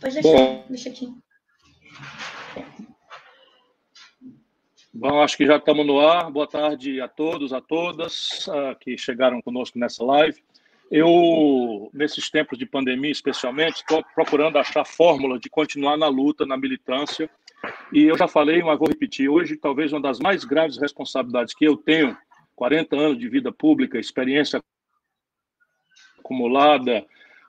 Pode deixar, Bom, deixa aqui. Bom, acho que já estamos no ar. Boa tarde a todos, a todas uh, que chegaram conosco nessa live. Eu, nesses tempos de pandemia, especialmente, estou procurando achar fórmula de continuar na luta, na militância. E eu já falei, mas vou repetir. Hoje, talvez uma das mais graves responsabilidades que eu tenho, 40 anos de vida pública, experiência acumulada,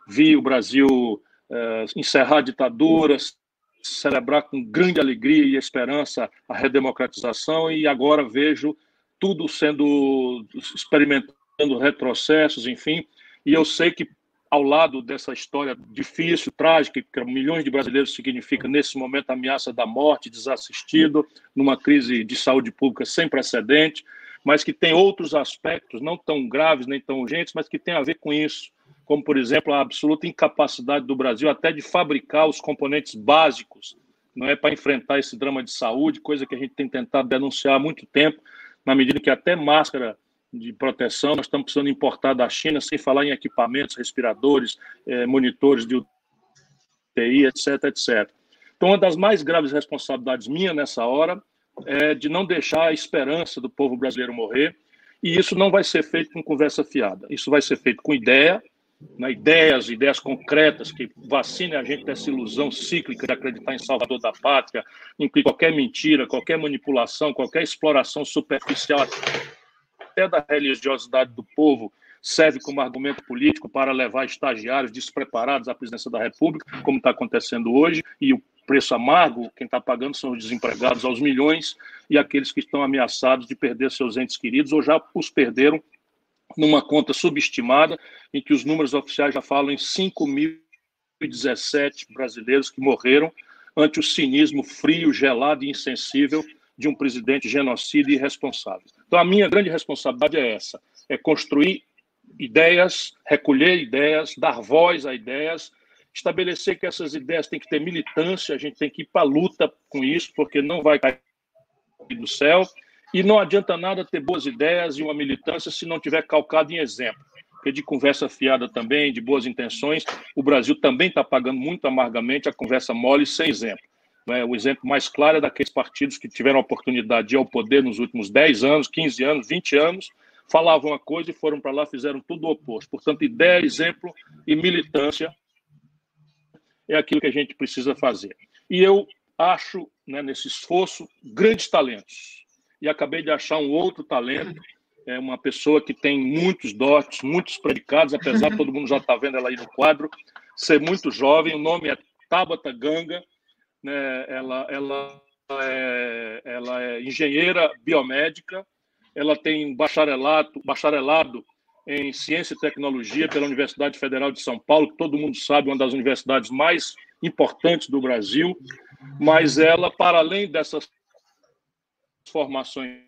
vi o Brasil uh, encerrar ditaduras, celebrar com grande alegria e esperança a redemocratização e agora vejo tudo sendo experimentando retrocessos, enfim, e eu sei que ao lado dessa história difícil, trágica, que milhões de brasileiros significa nesse momento a ameaça da morte, desassistido, numa crise de saúde pública sem precedente, mas que tem outros aspectos, não tão graves nem tão urgentes, mas que tem a ver com isso como, por exemplo, a absoluta incapacidade do Brasil até de fabricar os componentes básicos, não é para enfrentar esse drama de saúde, coisa que a gente tem tentado denunciar há muito tempo, na medida que até máscara de proteção nós estamos precisando importar da China, sem falar em equipamentos, respiradores, eh, monitores de UTI, etc, etc. Então, uma das mais graves responsabilidades minha nessa hora é de não deixar a esperança do povo brasileiro morrer, e isso não vai ser feito com conversa fiada. Isso vai ser feito com ideia, né, ideias, ideias concretas que vacinem a gente dessa ilusão cíclica de acreditar em Salvador da Pátria, em que qualquer mentira, qualquer manipulação, qualquer exploração superficial até da religiosidade do povo serve como argumento político para levar estagiários despreparados à presidência da República, como está acontecendo hoje, e o preço amargo, quem está pagando são os desempregados aos milhões e aqueles que estão ameaçados de perder seus entes queridos ou já os perderam numa conta subestimada, em que os números oficiais já falam em 5.017 brasileiros que morreram ante o cinismo frio, gelado e insensível de um presidente genocida e irresponsável. Então, a minha grande responsabilidade é essa: é construir ideias, recolher ideias, dar voz a ideias, estabelecer que essas ideias têm que ter militância, a gente tem que ir para a luta com isso, porque não vai cair do céu. E não adianta nada ter boas ideias e uma militância se não tiver calcado em exemplo. Porque de conversa fiada também, de boas intenções, o Brasil também está pagando muito amargamente a conversa mole sem exemplo. Né? O exemplo mais claro é daqueles partidos que tiveram a oportunidade de ir ao poder nos últimos 10 anos, 15 anos, 20 anos, falavam uma coisa e foram para lá fizeram tudo o oposto. Portanto, ideia, exemplo e militância é aquilo que a gente precisa fazer. E eu acho, né, nesse esforço, grandes talentos e acabei de achar um outro talento, é uma pessoa que tem muitos dotes, muitos predicados, apesar de todo mundo já estar tá vendo ela aí no quadro, ser muito jovem. O nome é Tabata Ganga, né? ela, ela, é, ela é engenheira biomédica, ela tem bacharelado, bacharelado em Ciência e Tecnologia pela Universidade Federal de São Paulo, que todo mundo sabe, uma das universidades mais importantes do Brasil, mas ela, para além dessas formações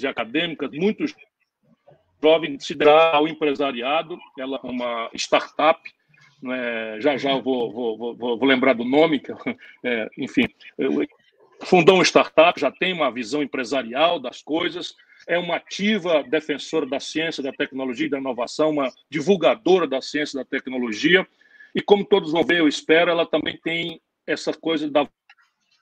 e acadêmicas, muitos jovens se deram ao empresariado, ela é uma startup, né? já já eu vou, vou, vou, vou lembrar do nome, que, é, enfim, fundou uma startup, já tem uma visão empresarial das coisas, é uma ativa defensora da ciência, da tecnologia e da inovação, uma divulgadora da ciência e da tecnologia, e como todos vão ver, eu espero, ela também tem essa coisa da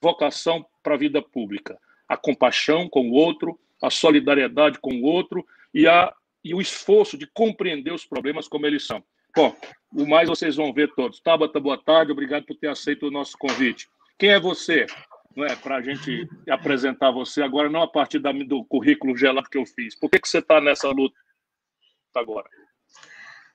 vocação para a vida pública a compaixão com o outro, a solidariedade com o outro e, a, e o esforço de compreender os problemas como eles são. Bom, o mais vocês vão ver todos. Tabata, boa tarde, obrigado por ter aceito o nosso convite. Quem é você? Não é para a gente apresentar você agora, não a partir da, do currículo gelado que eu fiz. Por que, que você está nessa luta agora?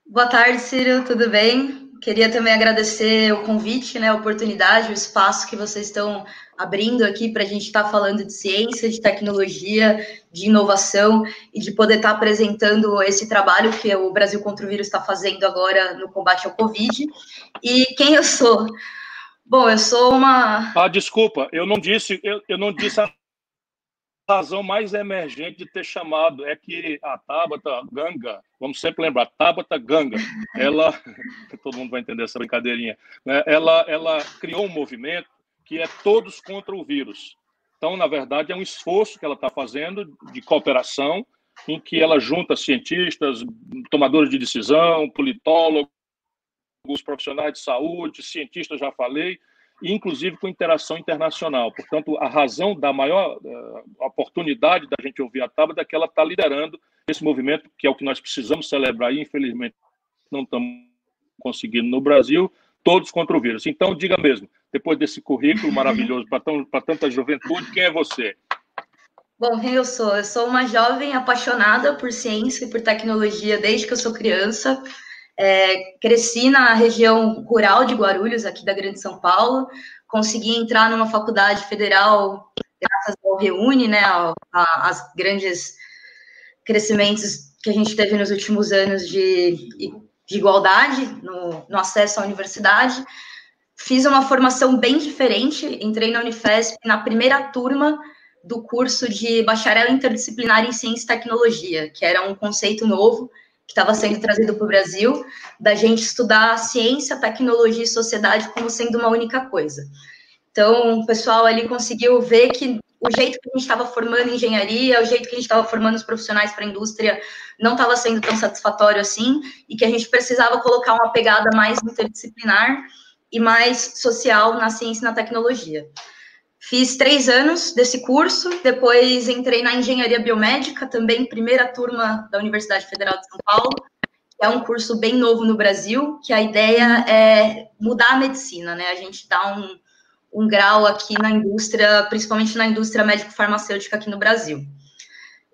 Boa tarde, Ciro, tudo bem? Queria também agradecer o convite, né, a oportunidade, o espaço que vocês estão abrindo aqui para a gente estar tá falando de ciência, de tecnologia, de inovação e de poder estar tá apresentando esse trabalho que o Brasil contra o Vírus está fazendo agora no combate ao Covid. E quem eu sou? Bom, eu sou uma. Ah, desculpa, eu não disse, eu, eu não disse a razão mais emergente de ter chamado é que a Tabata Ganga, vamos sempre lembrar, Tabata Ganga, ela, todo mundo vai entender essa brincadeirinha, né? ela, ela criou um movimento que é todos contra o vírus. Então, na verdade, é um esforço que ela está fazendo de cooperação, em que ela junta cientistas, tomadores de decisão, politólogos, profissionais de saúde, cientistas, já falei, inclusive com interação internacional. Portanto, a razão da maior uh, oportunidade da gente ouvir a Tabata é que ela está liderando esse movimento, que é o que nós precisamos celebrar, e infelizmente não estamos conseguindo no Brasil, todos contra o vírus. Então, diga mesmo, depois desse currículo maravilhoso para tanta juventude, quem é você? Bom, quem eu sou? Eu sou uma jovem apaixonada por ciência e por tecnologia desde que eu sou criança. É, cresci na região rural de Guarulhos, aqui da Grande São Paulo. Consegui entrar numa faculdade federal graças ao Reúne, né, as grandes crescimentos que a gente teve nos últimos anos de, de igualdade no, no acesso à universidade. Fiz uma formação bem diferente, entrei na Unifesp na primeira turma do curso de bacharel interdisciplinar em ciência e tecnologia, que era um conceito novo que estava sendo trazido para o Brasil, da gente estudar ciência, tecnologia e sociedade como sendo uma única coisa. Então, o pessoal ali conseguiu ver que o jeito que a gente estava formando engenharia, o jeito que a gente estava formando os profissionais para a indústria não estava sendo tão satisfatório assim, e que a gente precisava colocar uma pegada mais interdisciplinar e mais social na ciência e na tecnologia. Fiz três anos desse curso, depois entrei na engenharia biomédica, também primeira turma da Universidade Federal de São Paulo, que é um curso bem novo no Brasil, que a ideia é mudar a medicina, né? A gente dá um, um grau aqui na indústria, principalmente na indústria médico-farmacêutica aqui no Brasil.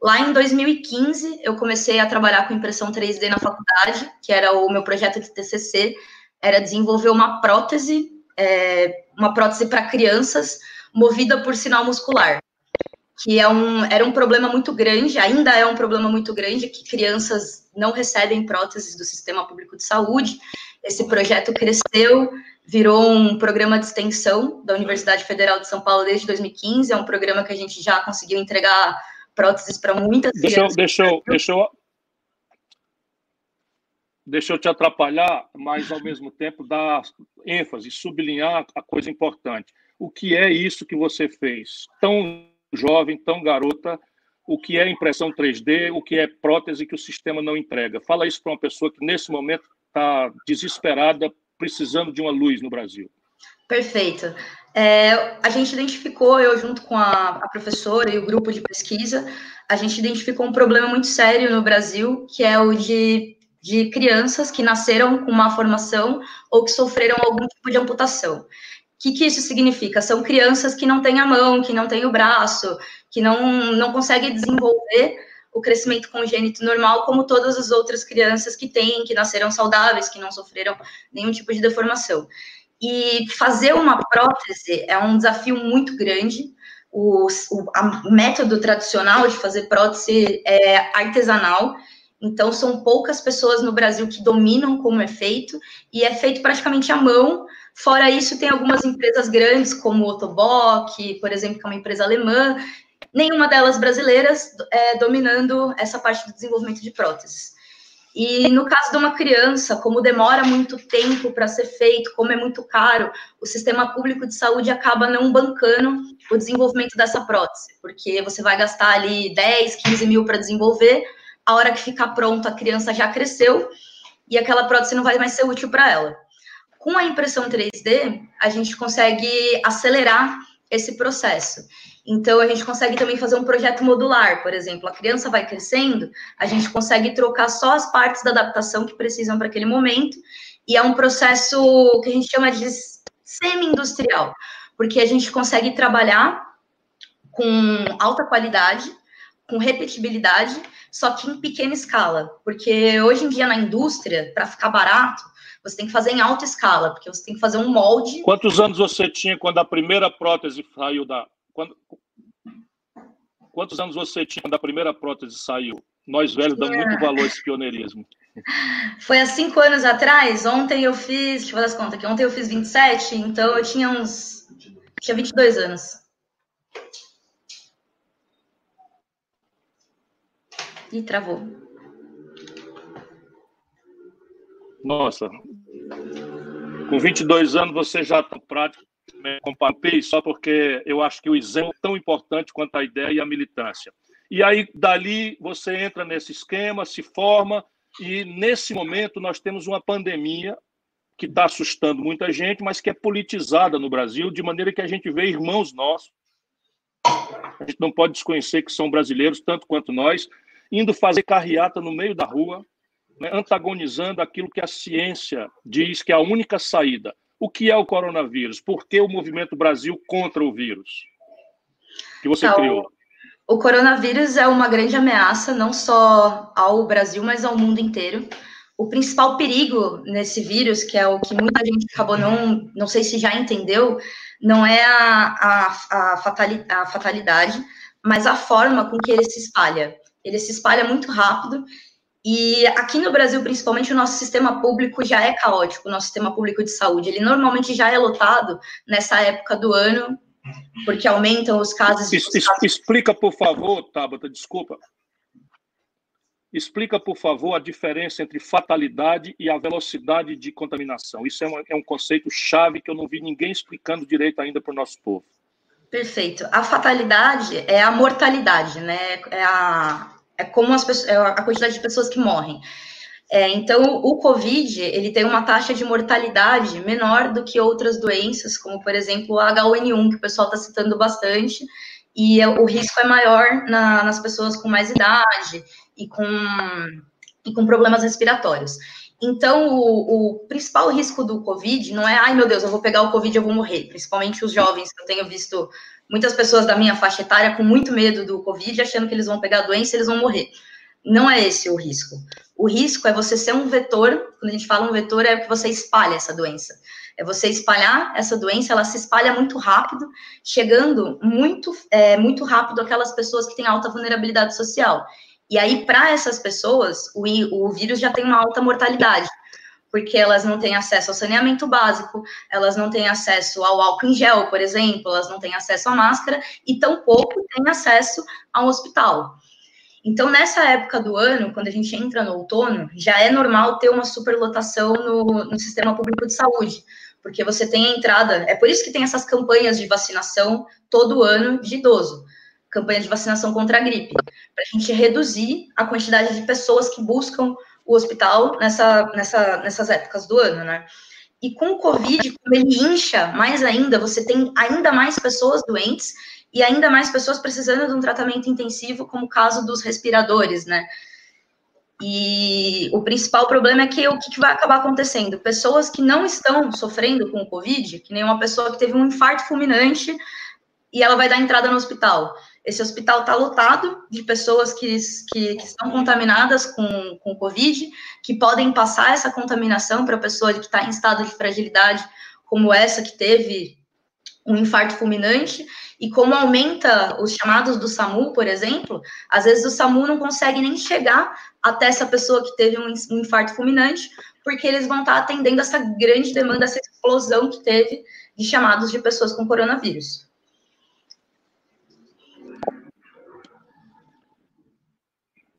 Lá em 2015, eu comecei a trabalhar com impressão 3D na faculdade, que era o meu projeto de TCC, era desenvolver uma prótese, é, uma prótese para crianças, movida por sinal muscular, que é um, era um problema muito grande, ainda é um problema muito grande, que crianças não recebem próteses do sistema público de saúde. Esse projeto cresceu, virou um programa de extensão da Universidade Federal de São Paulo desde 2015, é um programa que a gente já conseguiu entregar próteses para muitas deixa crianças. deixa, eu, deixa, eu, deixa eu te atrapalhar, mas ao mesmo tempo dar ênfase, sublinhar a coisa importante o que é isso que você fez? Tão jovem, tão garota, o que é impressão 3D, o que é prótese que o sistema não entrega. Fala isso para uma pessoa que nesse momento está desesperada, precisando de uma luz no Brasil. Perfeito. É, a gente identificou, eu junto com a, a, professora e o grupo de pesquisa, a gente identificou um problema muito sério no Brasil, que é o de, de crianças que nasceram com má formação ou que sofreram algum tipo de amputação que, que isso significa? São crianças que não têm a mão, que não têm o braço, que não, não conseguem desenvolver o crescimento congênito normal, como todas as outras crianças que têm, que nasceram saudáveis, que não sofreram nenhum tipo de deformação. E fazer uma prótese é um desafio muito grande. O, o método tradicional de fazer prótese é artesanal, então são poucas pessoas no Brasil que dominam como é feito, e é feito praticamente à mão Fora isso, tem algumas empresas grandes, como o Otobock, por exemplo, que é uma empresa alemã, nenhuma delas brasileiras é, dominando essa parte do desenvolvimento de próteses. E no caso de uma criança, como demora muito tempo para ser feito, como é muito caro, o sistema público de saúde acaba não bancando o desenvolvimento dessa prótese, porque você vai gastar ali 10, 15 mil para desenvolver, a hora que ficar pronto, a criança já cresceu e aquela prótese não vai mais ser útil para ela. Com a impressão 3D, a gente consegue acelerar esse processo. Então, a gente consegue também fazer um projeto modular, por exemplo, a criança vai crescendo, a gente consegue trocar só as partes da adaptação que precisam para aquele momento, e é um processo que a gente chama de semi-industrial, porque a gente consegue trabalhar com alta qualidade, com repetibilidade, só que em pequena escala, porque hoje em dia na indústria, para ficar barato, você tem que fazer em alta escala, porque você tem que fazer um molde. Quantos anos você tinha quando a primeira prótese saiu da. Quando... Quantos anos você tinha quando a primeira prótese saiu? Nós velhos damos muito valor a esse pioneirismo. Foi há cinco anos atrás. Ontem eu fiz, deixa eu fazer as contas aqui. Ontem eu fiz 27, então eu tinha uns. Tinha 22 anos. Ih, travou. Nossa, com 22 anos você já está prático, comparei só porque eu acho que o exemplo é tão importante quanto a ideia e a militância. E aí, dali, você entra nesse esquema, se forma, e nesse momento nós temos uma pandemia que está assustando muita gente, mas que é politizada no Brasil, de maneira que a gente vê irmãos nossos. A gente não pode desconhecer que são brasileiros, tanto quanto nós, indo fazer carreata no meio da rua, né, antagonizando aquilo que a ciência diz que é a única saída. O que é o coronavírus? Por que o movimento Brasil contra o vírus? Que você então, criou. O coronavírus é uma grande ameaça, não só ao Brasil, mas ao mundo inteiro o principal perigo nesse vírus, que é o que muita gente acabou não, não sei se já entendeu, não é a, a, a, fatalidade, mas a forma com que ele se espalha. Ele se espalha muito rápido e aqui no Brasil, principalmente, o nosso sistema público já é caótico, o nosso sistema público de saúde. Ele normalmente já é lotado nessa época do ano, porque aumentam os casos. de Explica, por favor, Tabata, desculpa. Explica, por favor, a diferença entre fatalidade e a velocidade de contaminação. Isso é um, é um conceito chave que eu não vi ninguém explicando direito ainda para o nosso povo. Perfeito. A fatalidade é a mortalidade, né? É, a, é como as pessoas, é a quantidade de pessoas que morrem. É, então, o COVID, ele tem uma taxa de mortalidade menor do que outras doenças, como, por exemplo, o H1N1, que o pessoal está citando bastante, e é, o risco é maior na, nas pessoas com mais idade, e com, e com problemas respiratórios. Então, o, o, principal risco do Covid não é, ai meu Deus, eu vou pegar o Covid e eu vou morrer. Principalmente os jovens, eu tenho visto muitas pessoas da minha faixa etária com muito medo do Covid, achando que eles vão pegar a doença e eles vão morrer. Não é esse o risco. O risco é você ser um vetor, quando a gente fala um vetor, é que você espalha essa doença. É você espalhar essa doença, ela se espalha muito rápido, chegando muito, é, muito rápido aquelas pessoas que têm alta vulnerabilidade social. E aí, para essas pessoas, o, o vírus já tem uma alta mortalidade, porque elas não têm acesso ao saneamento básico, elas não têm acesso ao álcool em gel, por exemplo, elas não têm acesso à máscara e tampouco têm acesso a um hospital. Então, nessa época do ano, quando a gente entra no outono, já é normal ter uma superlotação no, no sistema público de saúde, porque você tem a entrada. É por isso que tem essas campanhas de vacinação todo ano de idoso campanha de vacinação contra a gripe, para a gente reduzir a quantidade de pessoas que buscam o hospital nessa, nessa, nessas épocas do ano, né? E com o Covid, como ele incha mais ainda, você tem ainda mais pessoas doentes e ainda mais pessoas precisando de um tratamento intensivo, como o caso dos respiradores, né? E o principal problema é que o que vai acabar acontecendo? Pessoas que não estão sofrendo com o Covid, que nem uma pessoa que teve um infarto fulminante e ela vai dar entrada no hospital. Esse hospital está lotado de pessoas que, que, que, estão contaminadas com, com Covid, que podem passar essa contaminação para a pessoa que está em estado de fragilidade, como essa que teve um infarto fulminante, e como aumenta os chamados do SAMU, por exemplo, às vezes o SAMU não consegue nem chegar até essa pessoa que teve um, um infarto fulminante, porque eles vão estar tá atendendo essa grande demanda, essa explosão que teve de chamados de pessoas com coronavírus.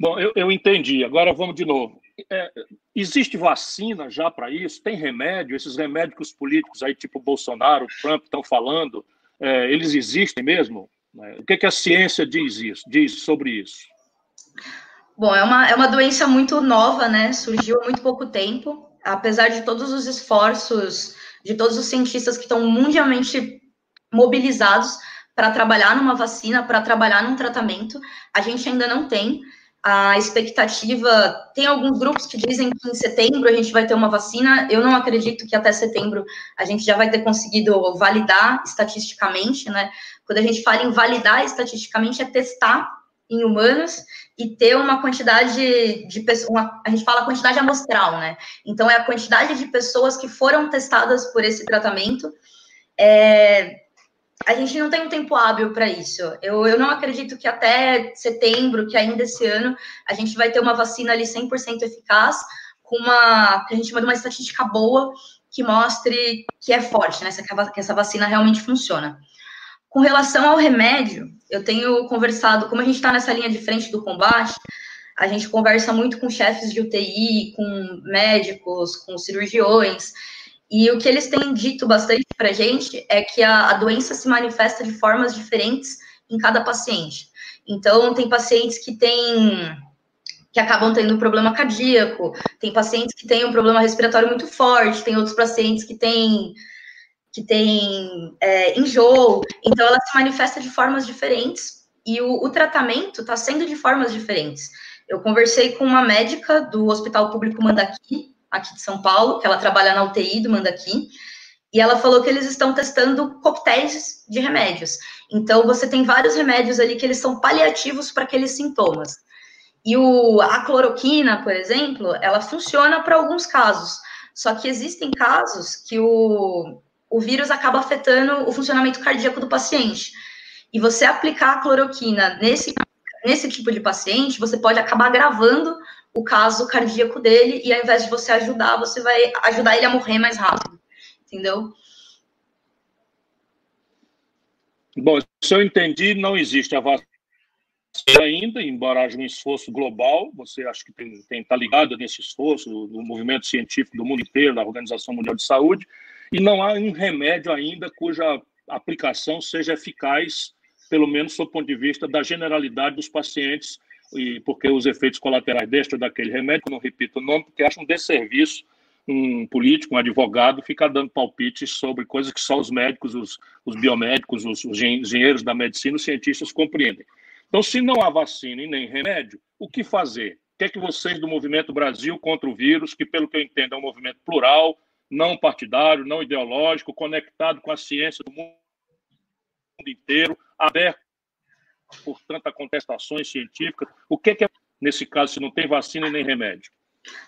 Bom, eu, eu entendi. Agora vamos de novo. É, existe vacina já para isso? Tem remédio? Esses remédios que os políticos aí, tipo Bolsonaro, Trump, estão falando, é, eles existem mesmo? É, o que, que a ciência diz, isso, diz sobre isso? Bom, é uma, é uma doença muito nova, né? Surgiu há muito pouco tempo. Apesar de todos os esforços de todos os cientistas que estão mundialmente mobilizados para trabalhar numa vacina, para trabalhar num tratamento, a gente ainda não tem a expectativa. Tem alguns grupos que dizem que em setembro a gente vai ter uma vacina. Eu não acredito que até setembro a gente já vai ter conseguido validar estatisticamente, né? Quando a gente fala em validar estatisticamente, é testar em humanos e ter uma quantidade de pessoas. A gente fala quantidade amostral, né? Então, é a quantidade de pessoas que foram testadas por esse tratamento. É, a gente não tem um tempo hábil para isso. Eu, eu não acredito que até setembro, que ainda esse ano, a gente vai ter uma vacina ali 100% eficaz, com uma, que a gente chama de uma estatística boa, que mostre que é forte, né? Que essa vacina realmente funciona. Com relação ao remédio, eu tenho conversado, como a gente está nessa linha de frente do combate, a gente conversa muito com chefes de UTI, com médicos, com cirurgiões, e o que eles têm dito bastante para a gente é que a, a, doença se manifesta de formas diferentes em cada paciente. Então, tem pacientes que têm que acabam tendo problema cardíaco, tem pacientes que têm um problema respiratório muito forte, tem outros pacientes que têm que têm é, enjoo, então ela se manifesta de formas diferentes e o, o tratamento está sendo de formas diferentes. Eu conversei com uma médica do Hospital Público Mandaqui, aqui de São Paulo, que ela trabalha na UTI do Mandaqui, e ela falou que eles estão testando coquetéis de remédios. Então, você tem vários remédios ali que eles são paliativos para aqueles sintomas. E o, a cloroquina, por exemplo, ela funciona para alguns casos. Só que existem casos que o, o vírus acaba afetando o funcionamento cardíaco do paciente. E você aplicar a cloroquina nesse, nesse tipo de paciente, você pode acabar agravando o caso cardíaco dele, e ao invés de você ajudar, você vai ajudar ele a morrer mais rápido. Entendeu? Bom, se eu entendi, não existe a vacina ainda, embora haja um esforço global, você acha que tem, tem tá ligado nesse esforço do movimento científico do mundo inteiro, da Organização Mundial de Saúde, e não há um remédio ainda cuja aplicação seja eficaz, pelo menos do ponto de vista da generalidade dos pacientes, e porque os efeitos colaterais deste ou daquele remédio, não repito o nome, porque acho um desserviço um político, um advogado, ficar dando palpites sobre coisas que só os médicos, os, os biomédicos, os, os engenheiros da medicina, os cientistas compreendem. Então, se não há vacina e nem remédio, o que fazer? O que é que vocês do Movimento Brasil contra o vírus, que pelo que eu entendo é um movimento plural, não partidário, não ideológico, conectado com a ciência do mundo inteiro, aberto por tantas contestações científicas, o que é que é, nesse caso, se não tem vacina nem remédio?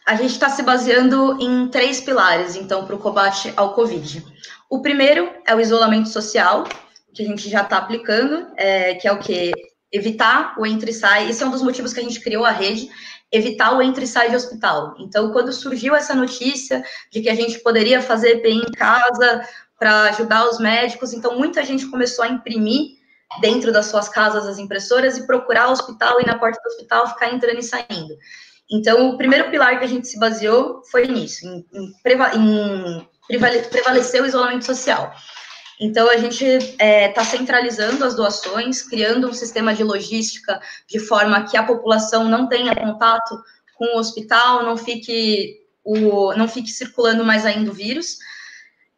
A gente está se baseando em três pilares, então, para o combate ao Covid. O primeiro é o isolamento social, que a gente já está aplicando, é, que é o que? evitar o entre e sai. Esse é um dos motivos que a gente criou a rede, evitar o entre e sai de hospital. Então, quando surgiu essa notícia de que a gente poderia fazer EPI em casa para ajudar os médicos, então muita gente começou a imprimir dentro das suas casas as impressoras e procurar o hospital e na porta do hospital ficar entrando e saindo. Então, o primeiro pilar que a gente se baseou foi nisso, em, em, em prevalecer o isolamento social. Então, a gente está é, tá centralizando as doações, criando um sistema de logística de forma que a população não tenha contato com o hospital, não fique, o, não fique circulando mais ainda o vírus.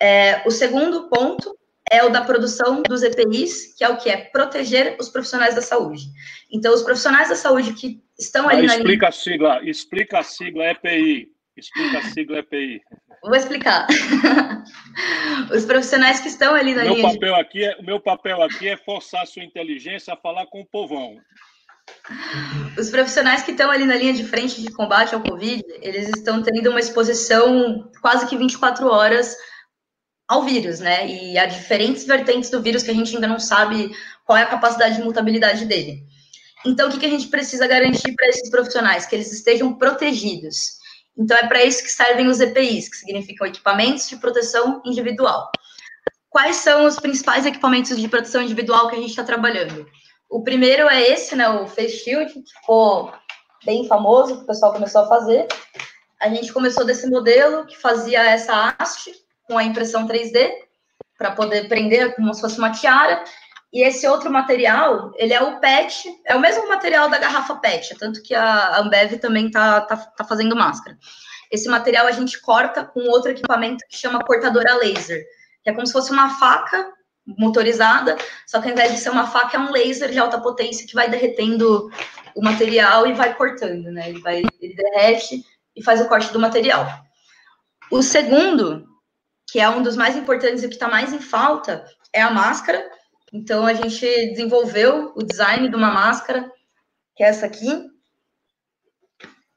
É, o segundo ponto é o da produção dos EPIs, que é o que é proteger os profissionais da saúde. Então, os profissionais da saúde que estão ali ah, na explica linha... a sigla, explica a sigla EPI. Explica a sigla EPI. Vou explicar. Os profissionais que estão ali na meu linha. Papel de... aqui é, o meu papel aqui é forçar a sua inteligência a falar com o povão. Os profissionais que estão ali na linha de frente de combate ao Covid, eles estão tendo uma exposição quase que 24 horas ao vírus, né? E a diferentes vertentes do vírus que a gente ainda não sabe qual é a capacidade de mutabilidade dele. Então, o que, que a gente precisa garantir para esses profissionais? Que eles estejam protegidos. Então, é para isso que servem os EPIs, que significam equipamentos de proteção individual. Quais são os principais equipamentos de proteção individual que a gente está trabalhando? O primeiro é esse, né, o Face Shield, que ficou bem famoso, que o pessoal começou a fazer. A gente começou desse modelo que fazia essa haste com a impressão 3D, para poder prender como se fosse uma tiara. E esse outro material, ele é o PET, é o mesmo material da garrafa PET, tanto que a Ambev também tá, tá, tá fazendo máscara. Esse material a gente corta com outro equipamento que chama cortadora laser, que é como se fosse uma faca motorizada, só que ao invés de ser uma faca, é um laser de alta potência que vai derretendo o material e vai cortando, né? Ele, vai, ele derrete e faz o corte do material. O segundo, que é um dos mais importantes e que está mais em falta, é a máscara, então a gente desenvolveu o design de uma máscara, que é essa aqui.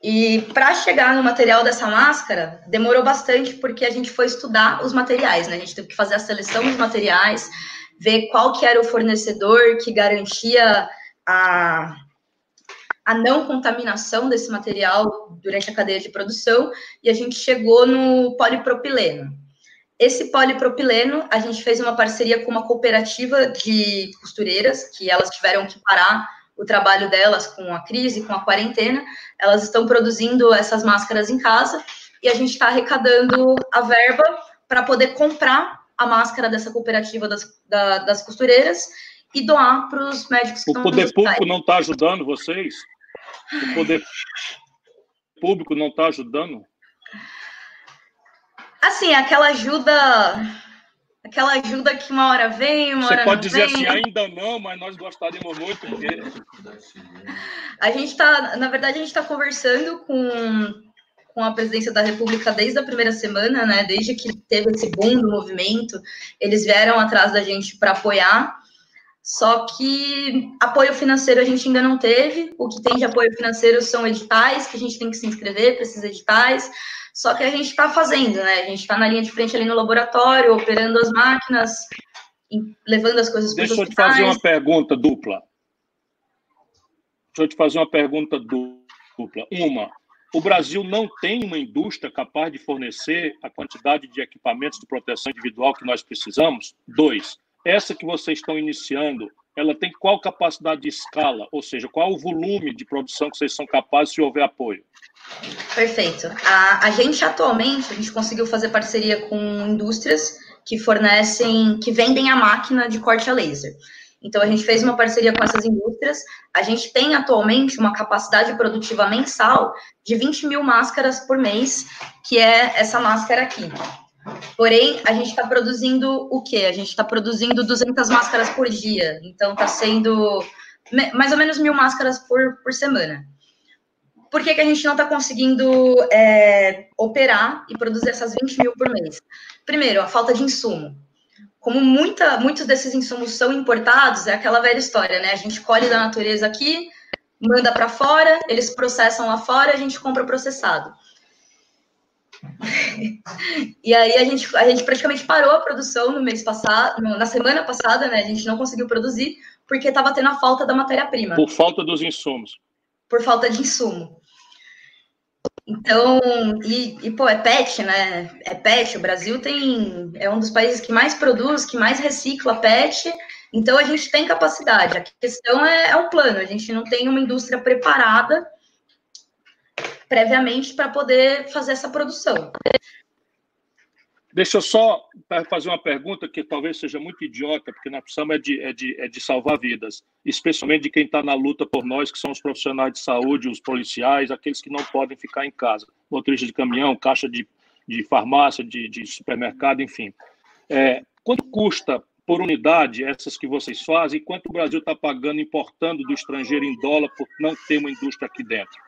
E para chegar no material dessa máscara, demorou bastante, porque a gente foi estudar os materiais, né? A gente teve que fazer a seleção dos materiais, ver qual que era o fornecedor que garantia a, a não contaminação desse material durante a cadeia de produção, e a gente chegou no polipropileno. Esse polipropileno, a gente fez uma parceria com uma cooperativa de costureiras, que elas tiveram que parar o trabalho delas com a crise, com a quarentena. Elas estão produzindo essas máscaras em casa e a gente está arrecadando a verba para poder comprar a máscara dessa cooperativa das, da, das costureiras e doar para os médicos que o estão O poder público não está ajudando vocês? O poder público não está ajudando? Assim, aquela ajuda. Aquela ajuda que uma hora vem, uma Você hora pode dizer vem. assim, ainda não, mas nós gostaríamos muito, porque A gente está, na verdade, a gente está conversando com, com a presidência da República desde a primeira semana, né? Desde que teve esse boom do movimento, eles vieram atrás da gente para apoiar. Só que apoio financeiro a gente ainda não teve. O que tem de apoio financeiro são editais, que a gente tem que se inscrever para esses editais. Só que a gente está fazendo, né? A gente está na linha de frente ali no laboratório, operando as máquinas, levando as coisas para Deixa eu te fazer uma pergunta dupla. Deixa eu te fazer uma pergunta du- dupla. Uma, o Brasil não tem uma indústria capaz de fornecer a quantidade de equipamentos de proteção individual que nós precisamos? Dois, essa que vocês estão iniciando, ela tem qual capacidade de escala? Ou seja, qual o volume de produção que vocês são capazes se houver apoio? Perfeito. A, a gente atualmente, a gente conseguiu fazer parceria com indústrias que fornecem, que vendem a máquina de corte a laser. Então, a gente fez uma parceria com essas indústrias. A gente tem atualmente uma capacidade produtiva mensal de 20 mil máscaras por mês, que é essa máscara aqui. Porém, a gente está produzindo o quê? A gente está produzindo 200 máscaras por dia. Então, está sendo mais ou menos mil máscaras por, por semana por que, que a gente não está conseguindo é, operar e produzir essas 20 mil por mês? Primeiro, a falta de insumo. Como muita, muitos desses insumos são importados, é aquela velha história, né? A gente colhe da natureza aqui, manda para fora, eles processam lá fora, a gente compra processado. e aí a gente, a gente praticamente parou a produção no mês passado, na semana passada, né? A gente não conseguiu produzir porque estava tendo a falta da matéria-prima Por falta dos insumos. por falta de insumo. Então, e, e, pô, é PET, né? É PET, o Brasil tem é um dos países que mais produz, que mais recicla PET, então a gente tem capacidade. A questão é, é um plano, a gente não tem uma indústria preparada previamente para poder fazer essa produção. Deixa eu só fazer uma pergunta que talvez seja muito idiota, porque na precisamos é de, é de, é de salvar vidas, especialmente de quem está na luta por nós, que são os profissionais de saúde, os policiais, aqueles que não podem ficar em casa, motorista de caminhão, caixa de, de farmácia, de, de supermercado, enfim. É, quanto custa por unidade essas que vocês fazem quanto o Brasil está pagando, importando do estrangeiro em dólar por não ter uma indústria aqui dentro?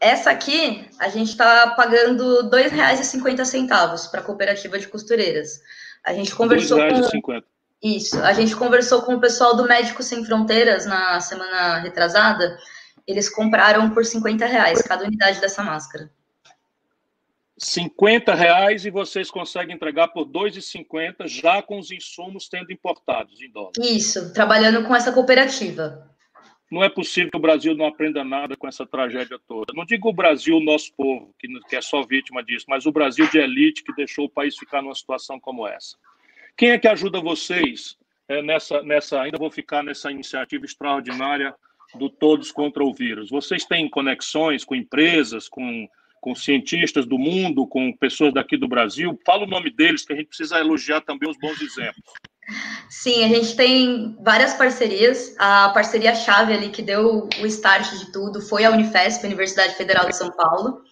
Essa aqui, a gente está pagando R$ 2,50 para a cooperativa de costureiras. A gente conversou com... R$2,50. Isso. A gente conversou com o pessoal do Médicos Sem Fronteiras na semana retrasada. Eles compraram por 50 reais cada unidade dessa máscara. 50 reais e vocês conseguem entregar por 2,50 já com os insumos tendo importados em dólar. Isso, trabalhando com essa cooperativa. Não é possível que o Brasil não aprenda nada com essa tragédia toda. Não digo o Brasil, nosso povo, que, é só vítima disso, mas o Brasil de elite que deixou o país ficar numa situação como essa. Quem é que ajuda vocês é, nessa, nessa? Ainda vou ficar nessa iniciativa extraordinária do Todos contra o Vírus. Vocês têm conexões com empresas, com, com cientistas do mundo, com pessoas daqui do Brasil? Fala o nome deles, que a gente precisa elogiar também os bons exemplos. Sim, a gente tem várias parcerias. A parceria-chave ali que deu o start de tudo foi a Unifesp, Universidade Federal de São Paulo.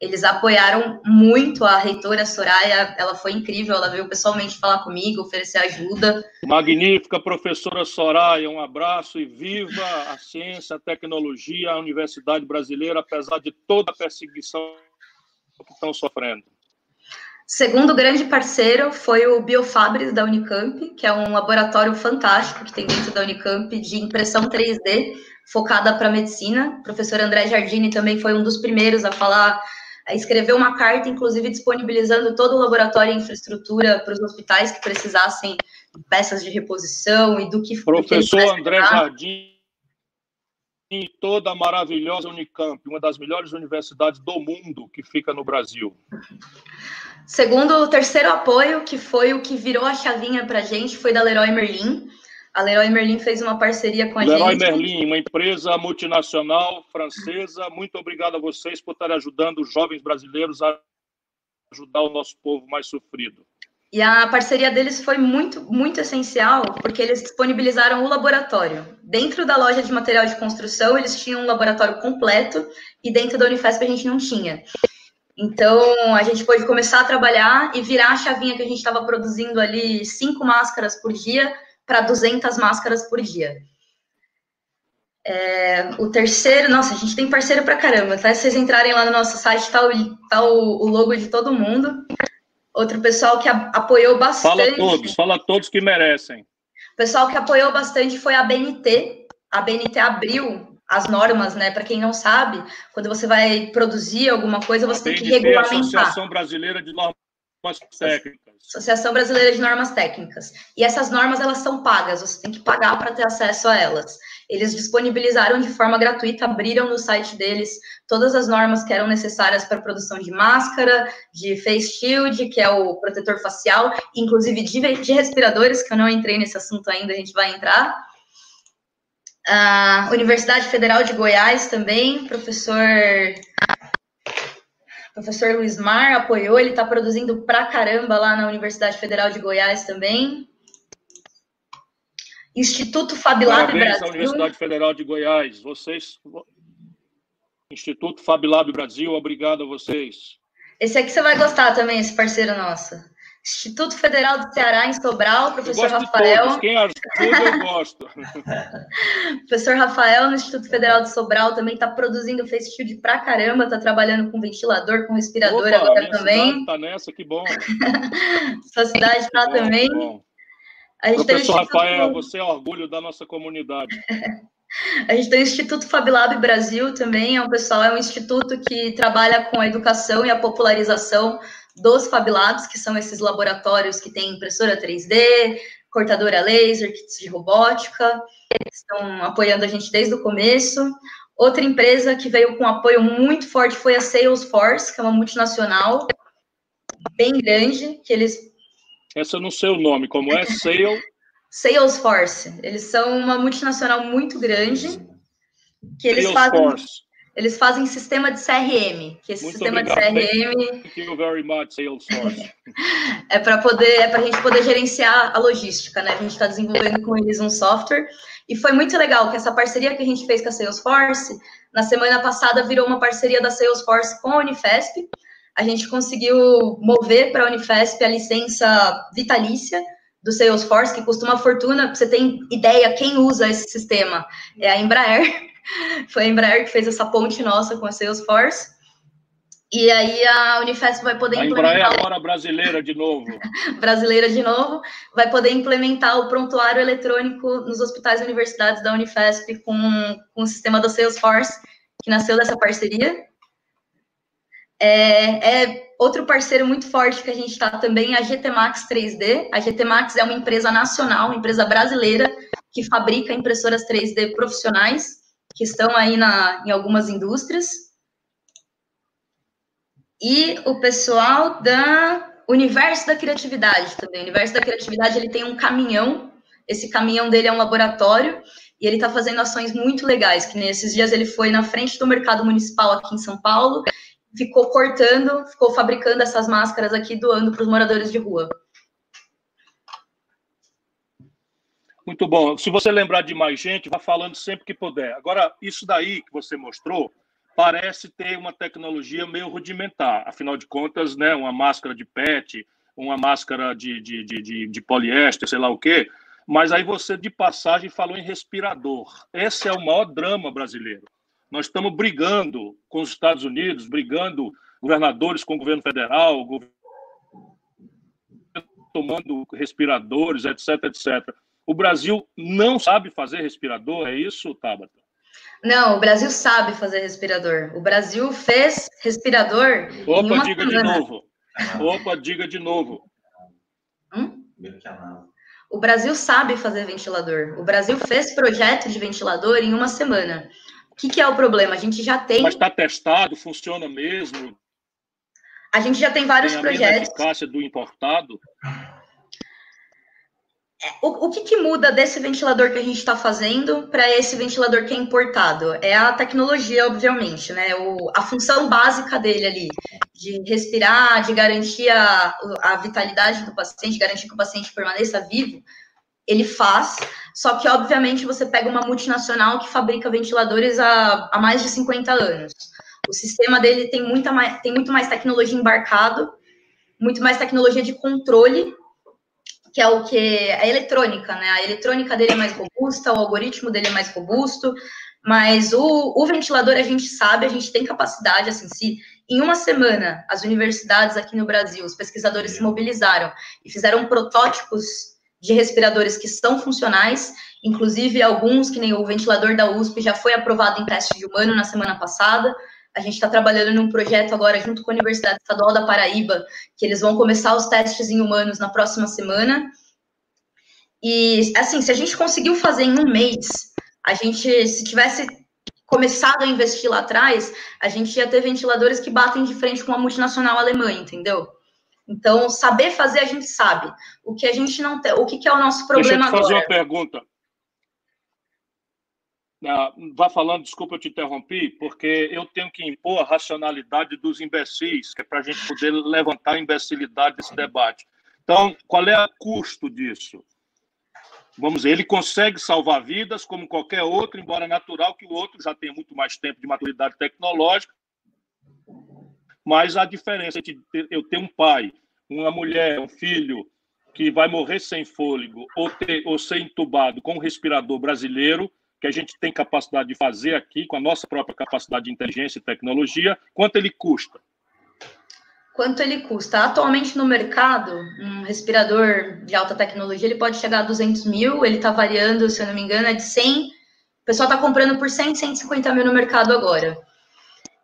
Eles apoiaram muito a reitora Soraya, ela foi incrível, ela veio pessoalmente falar comigo, oferecer ajuda. Magnífica professora Soraya, um abraço e viva a ciência, a tecnologia, a Universidade Brasileira, apesar de toda a perseguição que estão sofrendo. Segundo grande parceiro foi o Biofabris da Unicamp, que é um laboratório fantástico que tem dentro da Unicamp de impressão 3D focada para medicina. O professor André Giardini também foi um dos primeiros a falar, a escrever uma carta, inclusive disponibilizando todo o laboratório e infraestrutura para os hospitais que precisassem de peças de reposição e do que Professor que André Giardini e toda a maravilhosa Unicamp, uma das melhores universidades do mundo que fica no Brasil. Segundo o terceiro apoio, que foi o que virou a chavinha para a gente, foi da Leroy Merlin. A Leroy Merlin fez uma parceria com a Leroy gente. Leroy Merlin, uma empresa multinacional francesa. Muito obrigado a vocês por estarem ajudando os jovens brasileiros a ajudar o nosso povo mais sofrido. E a parceria deles foi muito, muito essencial, porque eles disponibilizaram o laboratório. dentro da loja de material de construção, eles tinham um laboratório completo e dentro da Unifesp a gente não tinha. Então, a gente pôde começar a trabalhar e virar a chavinha que a gente estava produzindo ali cinco máscaras por dia para 200 máscaras por dia. É, o terceiro, nossa, a gente tem parceiro para caramba, tá? Se vocês entrarem lá no nosso site, tá o, tá o, o logo de todo mundo. Outro pessoal que a, apoiou bastante. Fala todos, fala todos que merecem. O pessoal que apoiou bastante foi a BNT. A BNT abriu as normas, né? Para quem não sabe, quando você vai produzir alguma coisa, você a tem BNT, que regulamentar. Associação Brasileira de Normas Técnicas. Associação Brasileira de Normas Técnicas. E essas normas elas são pagas, você tem que pagar para ter acesso a elas. Eles disponibilizaram de forma gratuita, abriram no site deles todas as normas que eram necessárias para a produção de máscara, de face shield, que é o protetor facial, inclusive de, de respiradores, que eu não entrei nesse assunto ainda, a gente vai entrar. A Universidade Federal de Goiás também, professor professor Luiz Mar apoiou, ele está produzindo pra caramba lá na Universidade Federal de Goiás também. Instituto Fabilab Parabéns Brasil. Universidade Federal de Goiás. Vocês. Instituto Fabilab Brasil, obrigado a vocês. Esse aqui você vai gostar também, esse parceiro nosso. Instituto Federal do Ceará, em Sobral, professor Rafael. Quem ajuda, eu gosto. professor Rafael, no Instituto Federal de Sobral, também está produzindo face shield pra caramba, está trabalhando com ventilador, com respirador Opa, agora também. Está nessa, que bom. Sua cidade está também. Bom. Professor Rafael, você é orgulho da nossa comunidade. A gente tem o Instituto Fabilab Brasil também, é um pessoal, é um instituto que trabalha com a educação e a popularização dos Fab Labs, que são esses laboratórios que têm impressora 3D, cortadora laser, kits de robótica, estão apoiando a gente desde o começo. Outra empresa que veio com apoio muito forte foi a Salesforce, que é uma multinacional bem grande, que eles... Essa eu não sei o nome, como é? Sale... Salesforce. Eles são uma multinacional muito grande, que eles Salesforce. fazem eles fazem sistema de CRM, que esse Muito sistema obrigado. de CRM Thank you very much, Salesforce. é para poder, é para a gente poder gerenciar a logística, né? A gente está desenvolvendo com eles um software e foi muito legal que essa parceria que a gente fez com a Salesforce na semana passada virou uma parceria da Salesforce com a Unifesp. A gente conseguiu mover para a Unifesp a licença vitalícia do Salesforce, que custa uma fortuna. Você tem ideia quem usa esse sistema? É a Embraer. Foi a Embraer que fez essa ponte nossa com a Salesforce. E aí a Unifesp vai poder a implementar. A Embraer agora brasileira de novo. brasileira de novo, vai poder implementar o prontuário eletrônico nos hospitais e universidades da Unifesp com, com o sistema da Salesforce, que nasceu dessa parceria. É, é, outro parceiro muito forte que a gente está também, a GT Max 3D. A GT Max é uma empresa nacional, uma empresa brasileira que fabrica impressoras 3D profissionais que estão aí na, em algumas indústrias. E o pessoal da Universo da Criatividade também. O Universo da Criatividade ele tem um caminhão. Esse caminhão dele é um laboratório e ele está fazendo ações muito legais. Que nesses dias ele foi na frente do mercado municipal aqui em São Paulo, ficou cortando, ficou fabricando essas máscaras aqui, doando para os moradores de rua. Muito bom. Se você lembrar de mais gente, vá falando sempre que puder. Agora, isso daí que você mostrou parece ter uma tecnologia meio rudimentar. Afinal de contas, né, uma máscara de PET, uma máscara de, de, de, de, poliéster, sei lá o quê. Mas aí você, de passagem, falou em respirador. Esse é o maior drama brasileiro. Nós estamos brigando com os Estados Unidos, brigando governadores com o governo federal, governo tomando respiradores, etc, etc. O Brasil não sabe fazer respirador, é isso, Tabata? Não, o Brasil sabe fazer respirador. O Brasil fez respirador. Opa, diga semana. de novo. Opa, diga de novo. Hum? O Brasil sabe fazer ventilador. O Brasil fez projeto de ventilador em uma semana. O que, que é o problema? A gente já tem. Mas está testado, funciona mesmo. A gente já tem vários tem a projetos. A eficácia do importado. O, o que, que, muda desse ventilador que a gente está fazendo para esse ventilador que é importado? É a tecnologia, obviamente, né? O, a função básica dele ali, de respirar, de garantir a, a vitalidade do paciente, garantir que o paciente permaneça vivo, ele faz, só que, obviamente, você pega uma multinacional que fabrica ventiladores há, há mais de 50 anos. O sistema dele tem, muita mais, tem muito mais tecnologia embarcado, muito mais tecnologia de controle, que é o que a eletrônica, né? A eletrônica dele é mais robusta, o algoritmo dele é mais robusto, mas o, o ventilador a gente sabe, a gente tem capacidade, assim, se em uma semana as universidades aqui no Brasil, os pesquisadores se mobilizaram e fizeram protótipos de respiradores que são funcionais, inclusive alguns, que nem o ventilador da USP, já foi aprovado em teste de humano na semana passada. A gente está trabalhando num projeto agora junto com a Universidade Estadual da Paraíba, que eles vão começar os testes em humanos na próxima semana. E, assim, se a gente conseguiu fazer em um mês, a gente, se tivesse começado a investir lá atrás, a gente ia ter ventiladores que batem de frente com a multinacional alemã, entendeu? Então, saber fazer a gente sabe. O que a gente não tem, o que, que é o nosso problema Deixa eu te fazer agora? uma pergunta. Ah, vá falando, desculpa eu te interrompi, porque eu tenho que impor a racionalidade dos imbecis, que é para a gente poder levantar a imbecilidade desse debate. Então, qual é o custo disso? Vamos dizer, ele consegue salvar vidas como qualquer outro, embora natural que o outro já tenha muito mais tempo de maturidade tecnológica, mas a diferença entre eu ter um pai, uma mulher, um filho que vai morrer sem fôlego ou, ter, ou ser entubado com um respirador brasileiro, que a gente tem capacidade de fazer aqui, com a nossa própria capacidade de inteligência e tecnologia, quanto ele custa? Quanto ele custa? Atualmente no mercado, um respirador de alta tecnologia, ele pode chegar a 200 mil, ele está variando, se eu não me engano, é de 100. O pessoal está comprando por 100, 150 mil no mercado agora.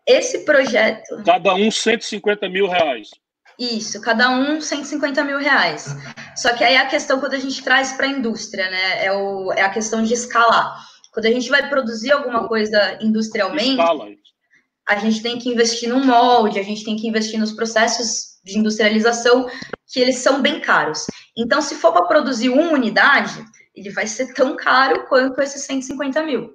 Esse projeto... Cada um 150 mil reais. Isso, cada um 150 mil reais. Só que aí a questão quando a gente traz para a indústria, né? É, o, é a questão de escalar. Quando a gente vai produzir alguma coisa industrialmente, a gente tem que investir no molde, a gente tem que investir nos processos de industrialização, que eles são bem caros. Então, se for para produzir uma unidade, ele vai ser tão caro quanto esses 150 mil.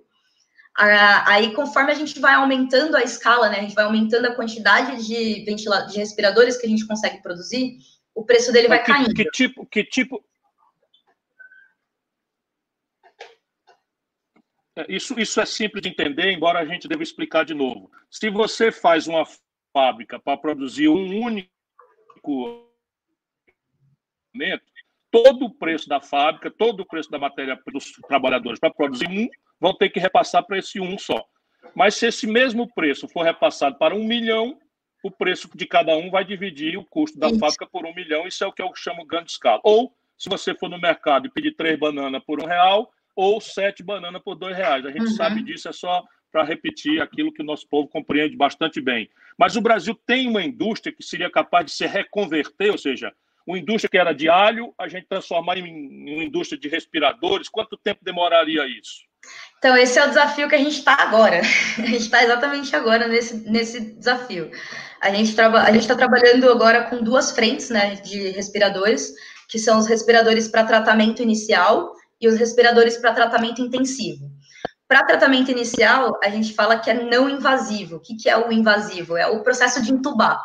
Aí, conforme a gente vai aumentando a escala, né, a gente vai aumentando a quantidade de, ventila de respiradores que a gente consegue produzir, o preço dele vai que, caindo. Que tipo, que tipo, isso, isso é simples de entender, embora a gente deva explicar de novo. Se você faz uma fábrica para produzir um único todo o preço da fábrica, todo o preço da matéria dos trabalhadores para produzir um, vão ter que repassar para esse um só. Mas se esse mesmo preço for repassado para um milhão, o preço de cada um vai dividir o custo da isso. fábrica por um milhão. Isso é o que eu chamo grande escala. Ou, se você for no mercado e pedir três bananas por um real, ou sete bananas por dois reais. A gente uhum. sabe disso, é só para repetir aquilo que o nosso povo compreende bastante bem. Mas o Brasil tem uma indústria que seria capaz de se reconverter, ou seja, uma indústria que era de alho, a gente transformar em uma indústria de respiradores. Quanto tempo demoraria isso? Então, esse é o desafio que a gente está agora. A gente está exatamente agora nesse, nesse desafio. A gente está trabalhando agora com duas frentes né, de respiradores, que são os respiradores para tratamento inicial e os respiradores para tratamento intensivo. Para tratamento inicial, a gente fala que é não invasivo. O que, que é o invasivo? É o processo de entubar.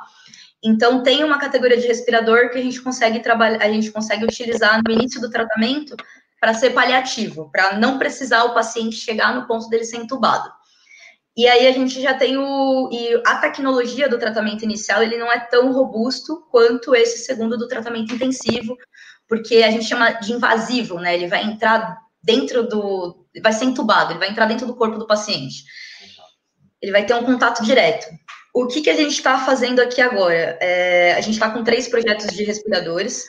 Então, tem uma categoria de respirador que a gente consegue trabalhar, a gente consegue utilizar no início do tratamento para ser paliativo, para não precisar o paciente chegar no ponto dele ser entubado. E aí a gente já tem o e a tecnologia do tratamento inicial, ele não é tão robusto quanto esse segundo do tratamento intensivo, porque a gente chama de invasivo, né? Ele vai entrar dentro do. Vai ser entubado, ele vai entrar dentro do corpo do paciente. Ele vai ter um contato direto. O que, que a gente está fazendo aqui agora? É, a gente está com três projetos de respiradores.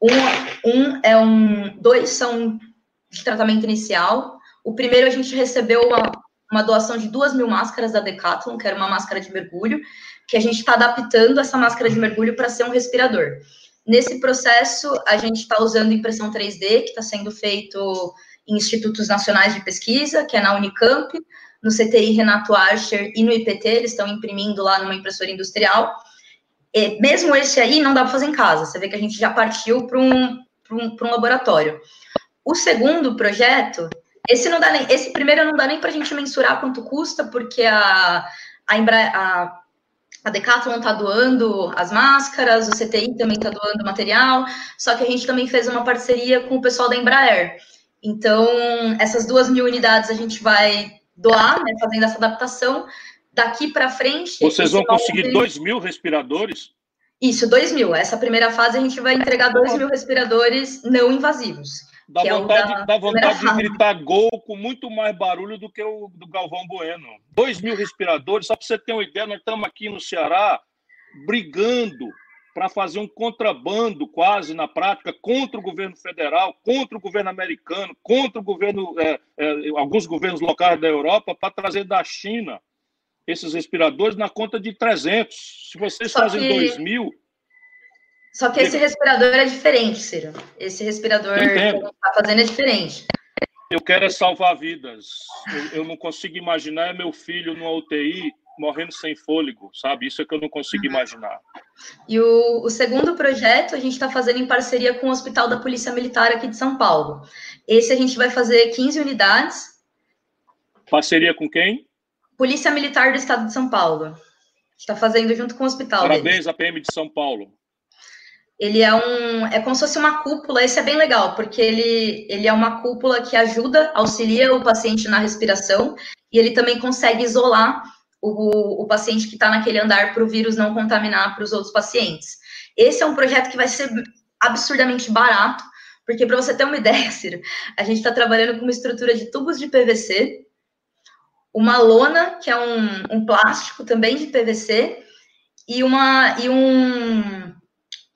Um, um é um. Dois são de tratamento inicial. O primeiro a gente recebeu uma, uma doação de duas mil máscaras da Decathlon, que era uma máscara de mergulho, que a gente está adaptando essa máscara de mergulho para ser um respirador. Nesse processo, a gente está usando impressão 3D, que está sendo feito em institutos nacionais de pesquisa, que é na Unicamp, no CTI Renato Archer e no IPT, eles estão imprimindo lá numa impressora industrial. E mesmo esse aí não dá para fazer em casa, você vê que a gente já partiu para um, um, um laboratório. O segundo projeto, esse não dá nem, esse primeiro não dá nem para a gente mensurar quanto custa, porque a, a, Embra, a A Decathlon está doando as máscaras, o CTI também está doando material, só que a gente também fez uma parceria com o pessoal da Embraer. Então, essas duas mil unidades a gente vai doar, né, fazendo essa adaptação. Daqui para frente. Vocês vão conseguir dois mil respiradores? Isso, dois mil. Essa primeira fase a gente vai entregar dois mil respiradores não invasivos. Dá é vontade, é dá vontade de gritar gol com muito mais barulho do que o do Galvão Bueno. Dois mil respiradores, só para você ter uma ideia, nós estamos aqui no Ceará brigando para fazer um contrabando quase na prática contra o governo federal, contra o governo americano, contra o governo, é, é, alguns governos locais da Europa, para trazer da China esses respiradores na conta de 300. Se vocês Só fazem que... 2 mil, só que esse respirador é diferente, Ciro. Esse respirador que está fazendo é diferente. Eu quero é salvar vidas. Eu, eu, não consigo imaginar meu filho numa UTI morrendo sem fôlego, sabe? Isso é que eu não consigo imaginar. E o, o segundo projeto a gente está fazendo em parceria com o Hospital da Polícia Militar aqui de São Paulo. Esse a gente vai fazer 15 unidades. Parceria com quem? Polícia Militar do Estado de São Paulo. Está fazendo junto com o hospital. Parabéns deles. à PM de São Paulo ele é um é como se fosse uma cúpula, esse é bem legal, porque ele, ele é uma cúpula que ajuda, auxilia o paciente na respiração, e ele também consegue isolar o, o paciente que está naquele andar para o vírus não contaminar para os outros pacientes. Esse é um projeto que vai ser absurdamente barato, porque para você ter uma ideia, Ciro, a gente está trabalhando com uma estrutura de tubos de PVC, uma lona, que é um, um plástico também de PVC, e, uma, e um,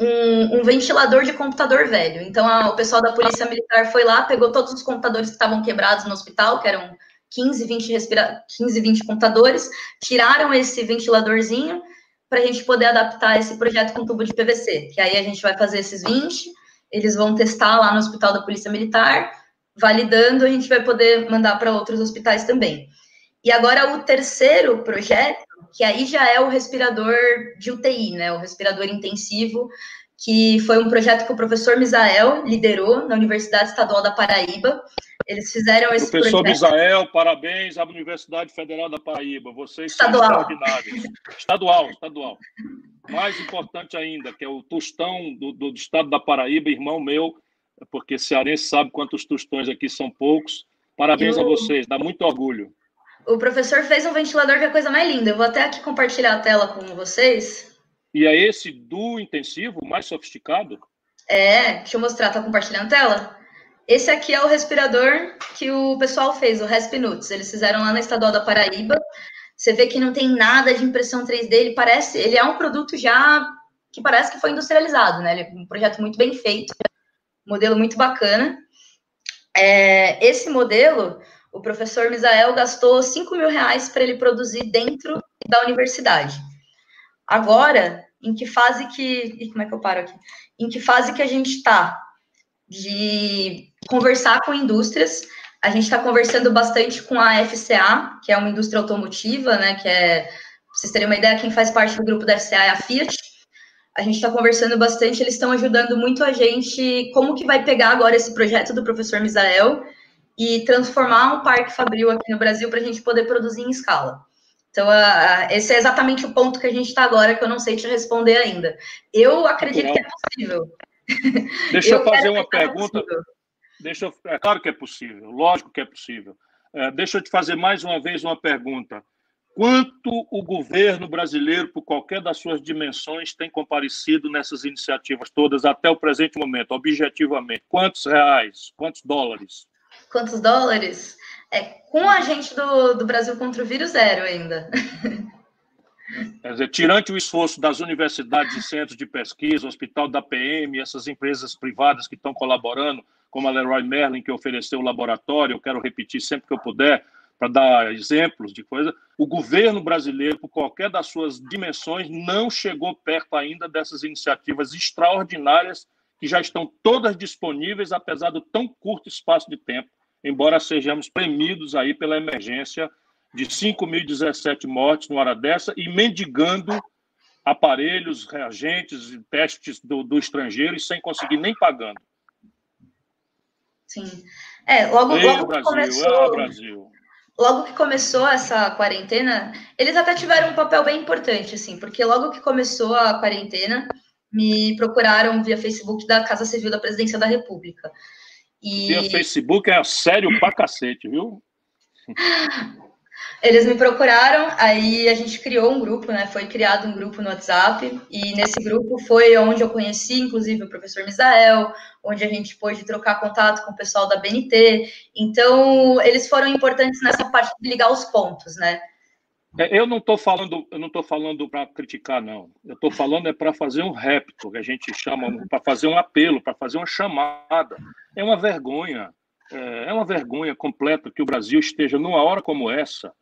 um, um, ventilador de computador velho. Então, a, o pessoal da Polícia Militar foi lá, pegou todos os computadores que estavam quebrados no hospital, que eram 15, 20, respira 15, 20 computadores, tiraram esse ventiladorzinho para a gente poder adaptar esse projeto com tubo de PVC. Que aí a gente vai fazer esses 20, eles vão testar lá no Hospital da Polícia Militar, validando, a gente vai poder mandar para outros hospitais também. E agora o terceiro projeto que aí já é o respirador de UTI, né? O respirador intensivo, que foi um projeto que o professor Misael liderou na Universidade Estadual da Paraíba. Eles fizeram esse professor projeto. Misael, parabéns à Universidade Federal da Paraíba. Vocês estadual. são extraordinários. Estadual, estadual. Mais importante ainda, que é o Tostão do, do estado da Paraíba, irmão meu, porque cearense sabe quantos tostões aqui são poucos. Parabéns a vocês, dá muito orgulho. O professor fez um ventilador que é a coisa mais linda. Eu vou até aqui compartilhar a tela com vocês. E é esse do intensivo, mais sofisticado? É, deixa eu mostrar, tá compartilhando a tela? Esse aqui é o respirador que o pessoal fez, o Respinuts. Eles fizeram lá na Estadual da Paraíba. Você vê que não tem nada de impressão 3D, ele parece, ele é um produto já que parece que foi industrializado, né? Ele é um projeto muito bem feito, modelo muito bacana. É, esse modelo, o professor Misael gastou 5 mil reais para ele produzir dentro da universidade. Agora, em que fase que. E como é que eu paro aqui? Em que fase que a gente está de conversar com indústrias? A gente está conversando bastante com a FCA, que é uma indústria automotiva, né? Que é, vocês terem uma ideia, quem faz parte do grupo da FCA é a Fiat. A gente está conversando bastante, eles estão ajudando muito a gente. Como que vai pegar agora esse projeto do professor Misael e transformar um parque fabril aqui no Brasil para a gente poder produzir em escala. Então, uh, esse é exatamente o ponto que a gente está agora, que eu não sei te responder ainda. Eu acredito que é possível. Deixa eu, eu fazer uma pergunta. Deixa eu, é claro que é possível, lógico que é possível. É, deixa eu te fazer mais uma vez uma pergunta. Quanto o governo brasileiro, por qualquer das suas dimensões, tem comparecido nessas iniciativas todas até o presente momento, objetivamente? Quantos reais? Quantos dólares? Quantos dólares? É, com a gente do, do Brasil contra o vírus, zero ainda. Quer dizer, tirante o esforço das universidades e centros de pesquisa, Hospital da PM, essas empresas privadas que estão colaborando, como a Leroy Merlin, que ofereceu o laboratório, eu quero repetir sempre que eu puder, para dar exemplos de coisa, o governo brasileiro, por qualquer das suas dimensões, não chegou perto ainda dessas iniciativas extraordinárias que já estão todas disponíveis, apesar do tão curto espaço de tempo embora sejamos premidos aí pela emergência de 5.017 mortes no hora dessa e mendigando aparelhos, reagentes, testes do, do estrangeiro e sem conseguir nem pagando. Sim. É, logo, Ei, logo Brasil, começou... Ah, Brasil. logo que começou essa quarentena, eles até tiveram um papel bem importante, assim, porque logo que começou a quarentena, me procuraram via Facebook da Casa Civil da Presidência da República. E... Via Facebook é sério pra cacete, viu? Eles me procuraram, aí a gente criou um grupo, né? Foi criado um grupo no WhatsApp, e nesse grupo foi onde eu conheci, inclusive, o professor Misael, onde a gente pôde trocar contato com o pessoal da BNT. Então, eles foram importantes nessa parte de ligar os pontos, né? É, eu não estou falando, eu não estou falando para criticar, não. Eu estou falando é para fazer um repto, que a gente chama, para fazer um apelo, para fazer uma chamada. É uma vergonha, é, é uma vergonha completa que o Brasil esteja numa hora como essa,